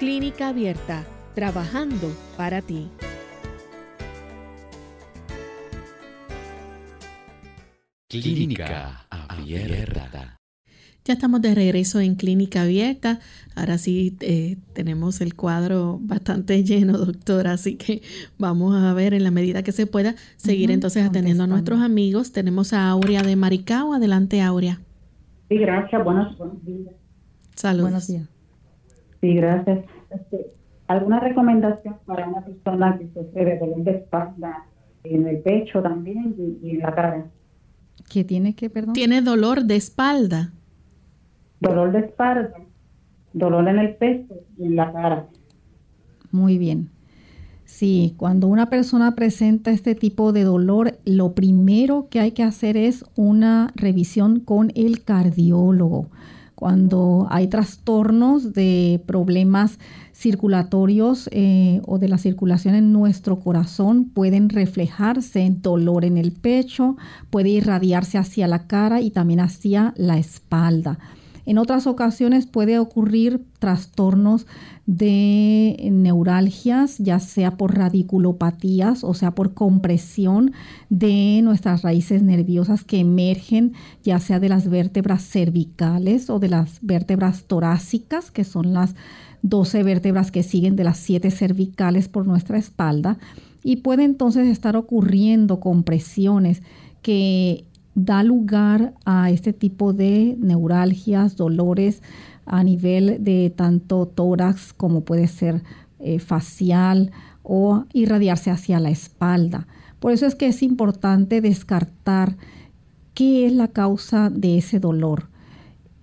Clínica Abierta, trabajando para ti. Clínica Abierta. Ya estamos de regreso en Clínica Abierta. Ahora sí eh, tenemos el cuadro bastante lleno, doctora, así que vamos a ver en la medida que se pueda seguir entonces atendiendo a nuestros amigos. Tenemos a Aurea de Maricao. Adelante, Aurea. Sí, gracias. Buenos, días. Saludos. Buenos días. Sí, gracias. Este, ¿Alguna recomendación para una persona que sufre de dolor de espalda en el pecho también y, en la cara? ¿Qué tiene que, perdón? Tiene dolor de espalda. Dolor de espalda, dolor en el pecho y en la cara. Muy bien. Sí, cuando una persona presenta este tipo de dolor, lo primero que hay que hacer es una revisión con el cardiólogo cuando hay trastornos de problemas circulatorios eh, o de la circulación en nuestro corazón, pueden reflejarse en dolor en el pecho, puede irradiarse hacia la cara y también hacia la espalda. En otras ocasiones puede ocurrir trastornos de neuralgias, ya sea por radiculopatías o sea por compresión de nuestras raíces nerviosas que emergen ya sea de las vértebras cervicales o de las vértebras torácicas, que son las 12 vértebras que siguen de las 7 cervicales por nuestra espalda. Y puede entonces estar ocurriendo compresiones que da lugar a este tipo de neuralgias, dolores a nivel de tanto tórax como puede ser eh, facial o irradiarse hacia la espalda. Por eso es que es importante descartar qué es la causa de ese dolor,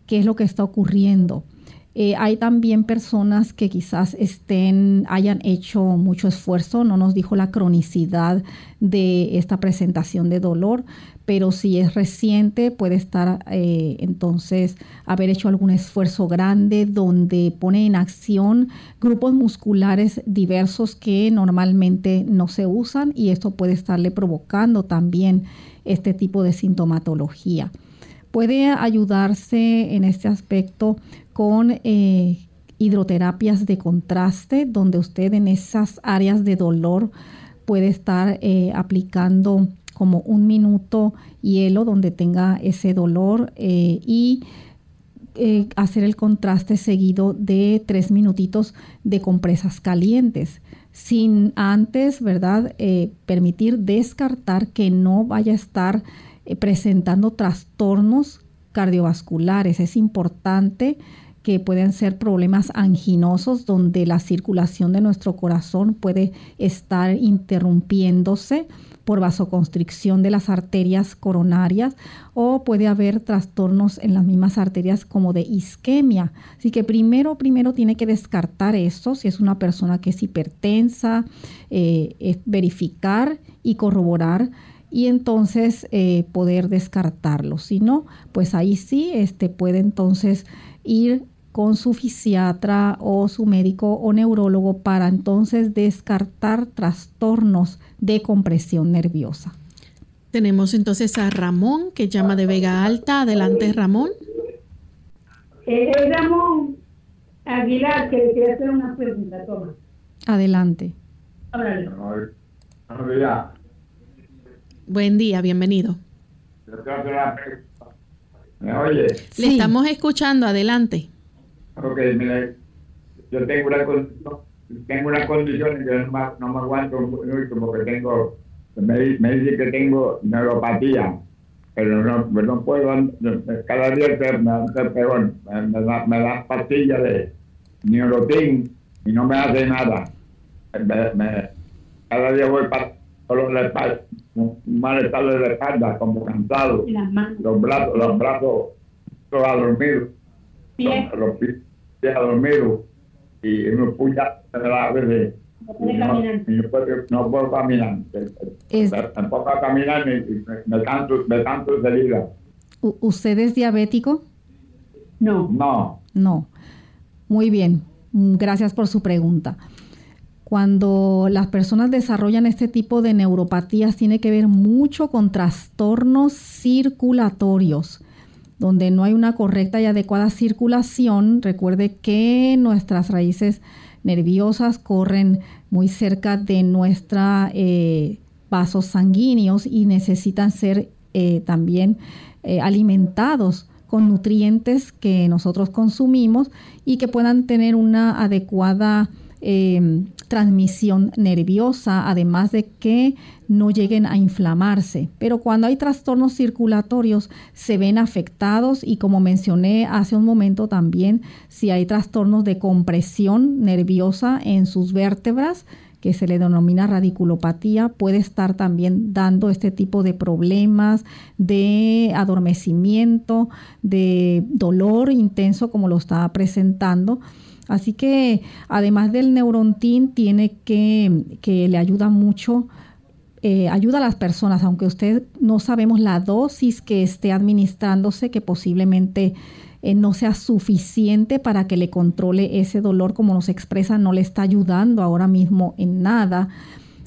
qué es lo que está ocurriendo. Eh, hay también personas que quizás estén, hayan hecho mucho esfuerzo, no nos dijo la cronicidad de esta presentación de dolor, pero si es reciente puede estar eh, entonces haber hecho algún esfuerzo grande donde pone en acción grupos musculares diversos que normalmente no se usan y esto puede estarle provocando también este tipo de sintomatología. Puede ayudarse en este aspecto con eh, hidroterapias de contraste, donde usted en esas áreas de dolor puede estar eh, aplicando como un minuto hielo donde tenga ese dolor eh, y hacer el contraste seguido de tres minutitos de compresas calientes sin antes, ¿verdad? permitir descartar que no vaya a estar presentando trastornos cardiovasculares. Es importante que pueden ser problemas anginosos donde la circulación de nuestro corazón puede estar interrumpiéndose por vasoconstricción de las arterias coronarias o puede haber trastornos en las mismas arterias como de isquemia. Así que primero, primero tiene que descartar eso, si es una persona que es hipertensa, eh, verificar y corroborar y entonces eh, poder descartarlo. Si no, pues ahí sí este, puede entonces ir con su fisiatra o su médico o neurólogo para entonces descartar trastornos de compresión nerviosa. Tenemos entonces a Ramón que llama de Vega Alta. Adelante, Ramón. Eh, Ramón Aguilar, que le quiere hacer una pregunta, toma. Adelante. Buen día, bienvenido. ¿Me oye? Le estamos escuchando, adelante. Ok, mira, yo tengo una condición, tengo una condición que no me, no me aguanto mucho porque tengo, me, me dice que tengo neuropatía, pero no, no puedo, cada día me, hace peor, me, da, me da pastillas de neurotin y no me hace nada. Me, cada día voy para solo la espalda, un malestar de la espalda, como cansado, los brazos, los brazos, todos a dormir, los, los pies a dormir y me puya a veces no, no, puedo caminar. Tampoco puedo caminar y me canto, me canto de ¿Usted es diabético? No. No. No. Muy bien. Gracias por su pregunta. Cuando las personas desarrollan este tipo de neuropatías tiene que ver mucho con trastornos circulatorios donde no hay una correcta y adecuada circulación, recuerde que nuestras raíces nerviosas corren muy cerca de nuestros eh, vasos sanguíneos y necesitan ser eh, también eh, alimentados con nutrientes que nosotros consumimos y que puedan tener una adecuada Em, transmisión nerviosa, además de que no lleguen a inflamarse. Pero cuando hay trastornos circulatorios se ven afectados y como mencioné hace un momento también, si hay trastornos de compresión nerviosa en sus vértebras, que se le denomina radiculopatía, puede estar también dando este tipo de problemas de adormecimiento, de dolor intenso como lo estaba presentando Así que además del neurontin tiene que, que le ayuda mucho, eh, ayuda a las personas, aunque usted no sabemos la dosis que esté administrándose, que posiblemente eh, no sea suficiente para que le controle ese dolor como nos expresa, no le está ayudando ahora mismo en nada.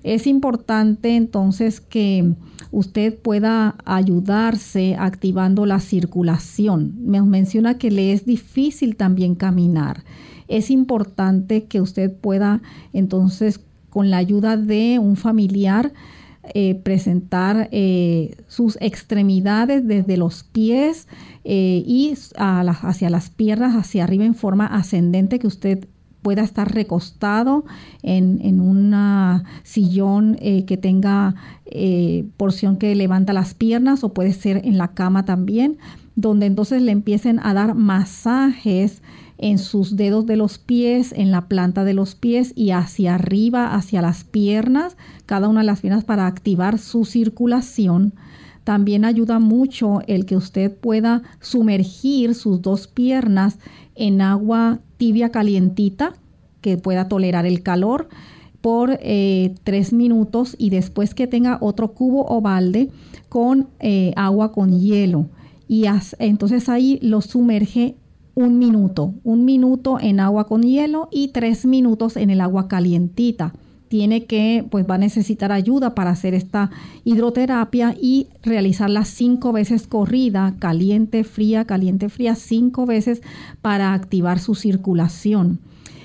Es importante entonces que usted pueda ayudarse activando la circulación. Me menciona que le es difícil también caminar. Es importante que usted pueda entonces con la ayuda de un familiar eh, presentar eh, sus extremidades desde los pies eh, y hacia las piernas, hacia arriba en forma ascendente, que usted pueda estar recostado en, en un sillón que tenga porción que levanta las piernas o puede ser en la cama también, donde entonces le empiecen a dar masajes en sus dedos de los pies, en la planta de los pies y hacia arriba, hacia las piernas, cada una de las piernas para activar su circulación. También ayuda mucho el que usted pueda sumergir sus dos piernas en agua tibia calientita que pueda tolerar el calor por eh, tres minutos y después que tenga otro cubo o balde con eh, agua con hielo. Y entonces ahí lo sumerge un minuto, un minuto en agua con hielo y tres minutos en el agua calientita. Tiene que, pues va a necesitar ayuda para hacer esta hidroterapia y realizarla cinco veces corrida, caliente, fría, caliente, fría, cinco veces para activar su circulación.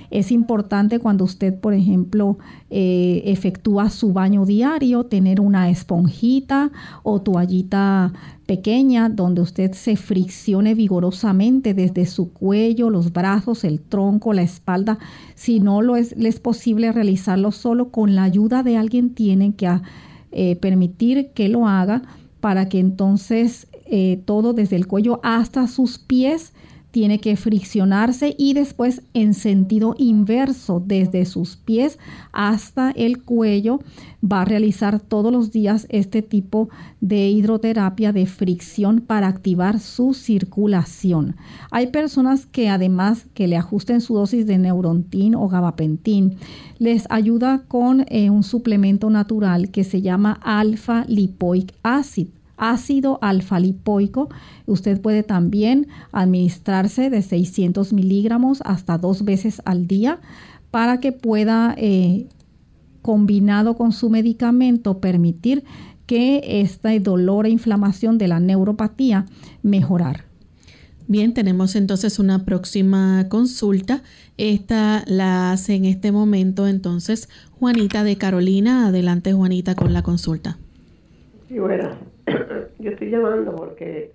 Es importante cuando usted, por ejemplo, eh, efectúa su baño diario, tener una esponjita o toallita pequeña donde usted se friccione vigorosamente desde su cuello, los brazos, el tronco, la espalda. Si no lo es, le es posible realizarlo solo con la ayuda de alguien, tienen que eh, permitir que lo haga para que entonces eh, todo desde el cuello hasta sus pies tiene que friccionarse y después en sentido inverso desde sus pies hasta el cuello va a realizar todos los días este tipo de hidroterapia de fricción para activar su circulación. Hay personas que además que le ajusten su dosis de neurontin o gabapentin les ayuda con eh, un suplemento natural que se llama alfa lipoic acid ácido alfa-lipoico. Usted puede también administrarse de 600 miligramos hasta dos veces al día para que pueda, eh, combinado con su medicamento, permitir que este dolor e inflamación de la neuropatía mejorar. Bien, tenemos entonces una próxima consulta. Esta la hace en este momento entonces Juanita de Carolina. Adelante Juanita con la consulta. Sí, bueno yo estoy llamando porque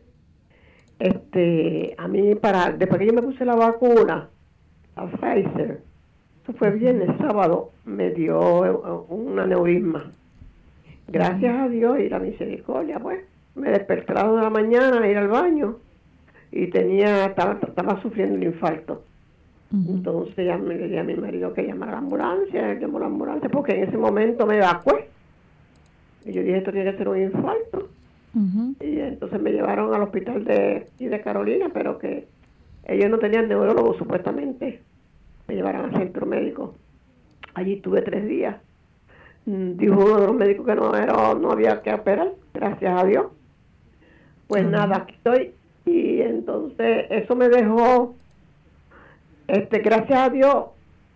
este a mí para después que yo me puse la vacuna a Pfizer eso fue viernes sábado me dio un aneurisma. Gracias a Dios y la misericordia pues me desperté a de la mañana a ir al baño y tenía estaba, estaba sufriendo un infarto. Entonces ya me le dije a mi marido que llamara la ambulancia él llamó la ambulancia porque en ese momento me evacué. Y yo dije esto tiene que ser un infarto y entonces me llevaron al hospital de, de Carolina, pero que ellos no tenían neurólogo supuestamente. Me llevaron al centro médico. Allí estuve tres días. Mm, dijo uno de los médicos que no, era, no había que operar, gracias a Dios. Pues nada, aquí estoy. Y entonces eso me dejó, este, gracias a Dios,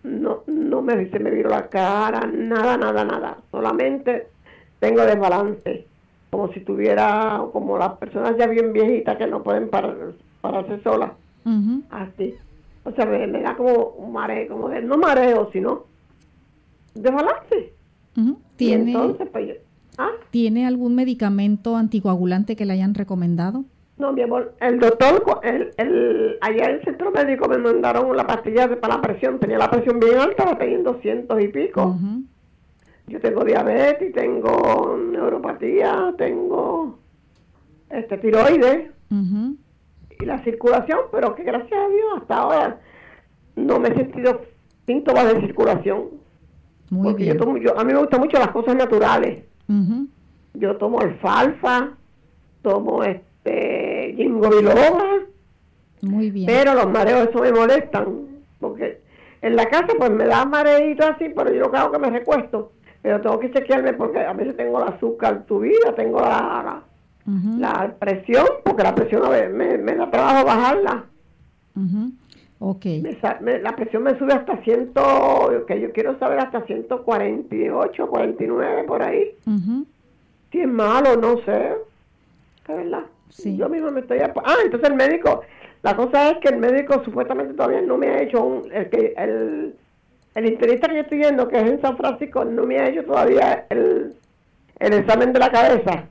no, no me, se me viró la cara, nada, nada, nada. Solamente tengo desbalance como si tuviera, como las personas ya bien viejitas que no pueden parar, pararse solas. Así. O sea, me, da como un mareo, como de, no mareo, sino de balance. ¿Tiene, entonces, pues, ¿ah? ¿Tiene algún medicamento anticoagulante que le hayan recomendado? No, mi amor, el doctor, el, el, allá en el centro médico me mandaron la pastilla para la presión, tenía la presión bien alta, la tenía en 200 y pico. Yo tengo diabetes, tengo neuropatía, tengo este tiroides y la circulación, pero que gracias a Dios hasta ahora no me he sentido síntomas de circulación. Muy porque Yo tomo, yo, a mí me gustan mucho las cosas naturales. Yo tomo alfalfa, tomo este ginkgo biloba. Muy bien. Pero los mareos eso me molestan porque en la casa pues me da mareito así, pero yo lo que hago que me recuesto pero tengo que chequearme porque a veces tengo el azúcar subida, tengo la, la, presión, porque la presión a ver, me, da trabajo bajarla. Okay. la presión me sube hasta 100, que yo quiero saber hasta 148, 49 por ahí. Si es malo, no sé. ¿Es verdad? Sí. Yo mismo me estoy... Ah, entonces el médico, la cosa es que el médico supuestamente todavía no me ha hecho un... El, que, el, el internista que yo estoy viendo, que es en San Francisco, no me ha hecho todavía el, el examen de la cabeza.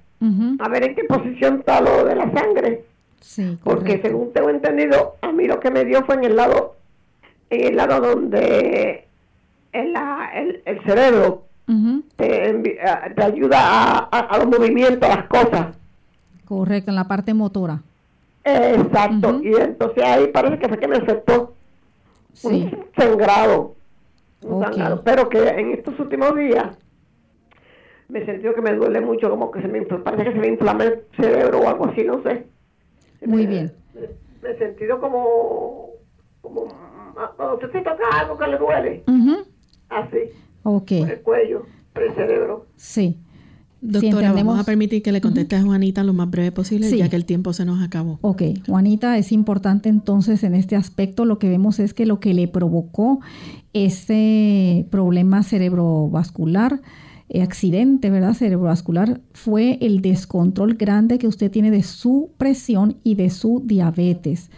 A ver en qué posición está lo de la sangre. Sí, Porque según tengo entendido, a mí lo que me dio fue en el lado, en el lado donde el, el, cerebro te, ayuda a, a, los movimientos, a las cosas. Correcto, en la parte motora. Exacto, y entonces ahí parece que fue que me afectó sí. un sangrado, un pero que en estos últimos días me he sentido que me duele mucho, como que se me parece que se me inflama el cerebro o algo así, no sé. Muy bien. Me, he sentido como, como cuando usted se toca algo que le duele. Así. Ok. Por el cuello, por el cerebro. Sí. Doctora, vamos a permitir que le conteste a Juanita lo más breve posible, ya que el tiempo se nos acabó. Ok, Juanita, es importante entonces en este aspecto, lo que vemos es que lo que le provocó ese problema cerebrovascular, eh, accidente, ¿verdad? Cerebrovascular, fue el descontrol grande que usted tiene de su presión y de su diabetes.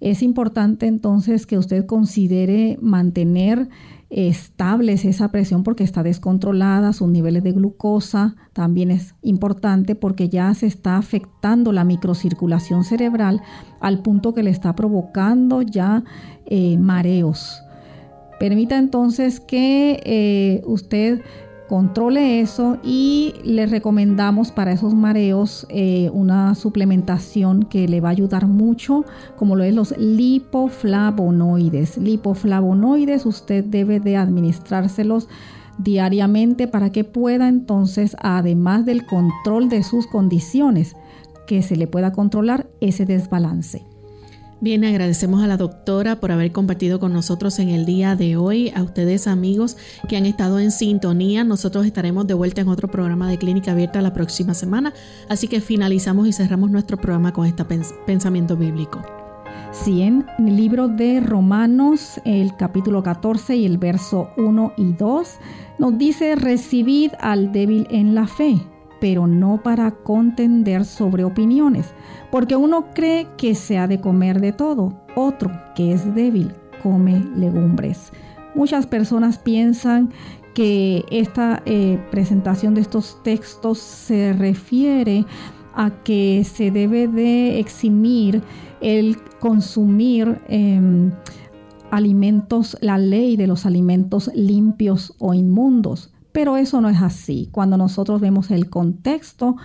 Es importante entonces que usted considere mantener estables esa presión porque está descontrolada, sus niveles de glucosa también es importante porque ya se está afectando la microcirculación cerebral al punto que le está provocando ya eh, mareos. Permita entonces que eh, usted controle eso y le recomendamos para esos mareos eh, una suplementación que le va a ayudar mucho, como lo es los lipoflavonoides. Lipoflavonoides usted debe de administrárselos diariamente para que pueda entonces, además del control de sus condiciones, que se le pueda controlar ese desbalance. Bien, agradecemos a la doctora por haber compartido con nosotros en el día de hoy, a ustedes amigos que han estado en sintonía. Nosotros estaremos de vuelta en otro programa de Clínica Abierta la próxima semana, así que finalizamos y cerramos nuestro programa con este pensamiento bíblico. Sí, en el libro de Romanos, el capítulo 14 y el verso 1 y 2, nos dice, recibid al débil en la fe pero no para contender sobre opiniones, porque uno cree que se ha de comer de todo, otro que es débil come legumbres. Muchas personas piensan que esta eh, presentación de estos textos se refiere a que se debe de eximir el consumir em, alimentos, la ley de los alimentos limpios o inmundos. Pero eso no es así. Cuando nosotros vemos el contexto,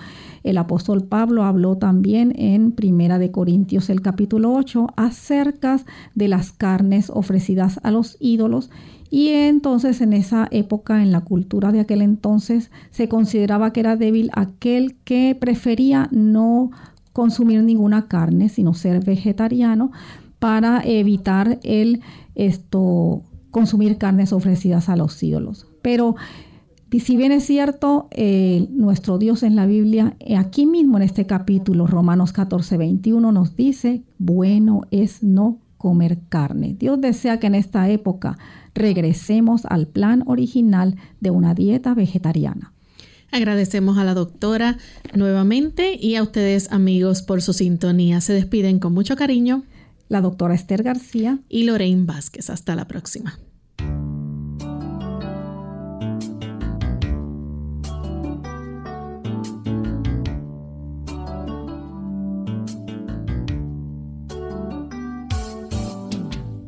el apóstol Pablo habló también en Primera de Corintios el capítulo 8 acerca de las carnes ofrecidas a los ídolos y entonces en esa época, en la cultura de aquel entonces, se consideraba que era débil aquel que prefería no consumir ninguna carne, sino ser vegetariano para evitar el esto consumir carnes ofrecidas a los ídolos. Pero y si bien es cierto, eh, nuestro Dios en la Biblia, eh, aquí mismo en este capítulo, Romanos 14, 21, nos dice, bueno es no comer carne. Dios desea que en esta época regresemos al plan original de una dieta vegetariana. Agradecemos a la doctora nuevamente y a ustedes amigos por su sintonía. Se despiden con mucho cariño. La doctora Esther García y Lorraine Vázquez. Hasta la próxima.